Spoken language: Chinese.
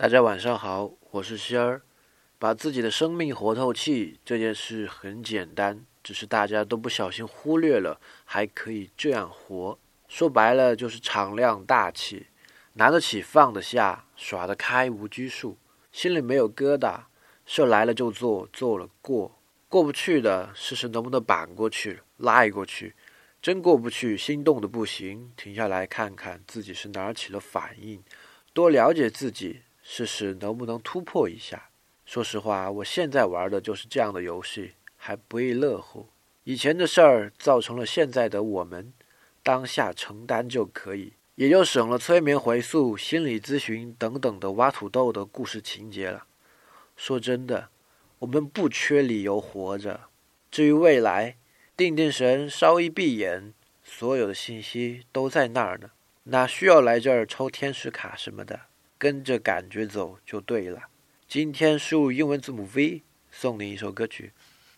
大家晚上好，我是仙儿。把自己的生命活透气这件事很简单，只是大家都不小心忽略了，还可以这样活。说白了就是敞亮大气，拿得起放得下，耍得开无拘束，心里没有疙瘩。事来了就做，做了过，过不去的试试能不能板过去，赖过去。真过不去，心动的不行，停下来看看自己是哪儿起了反应，多了解自己。试试能不能突破一下。说实话，我现在玩的就是这样的游戏，还不亦乐乎。以前的事儿造成了现在的我们，当下承担就可以，也就省了催眠回溯、心理咨询等等的挖土豆的故事情节了。说真的，我们不缺理由活着。至于未来，定定神，稍一闭眼，所有的信息都在那儿呢，哪需要来这儿抽天使卡什么的？跟着感觉走就对了。今天输入英文字母 V，送你一首歌曲。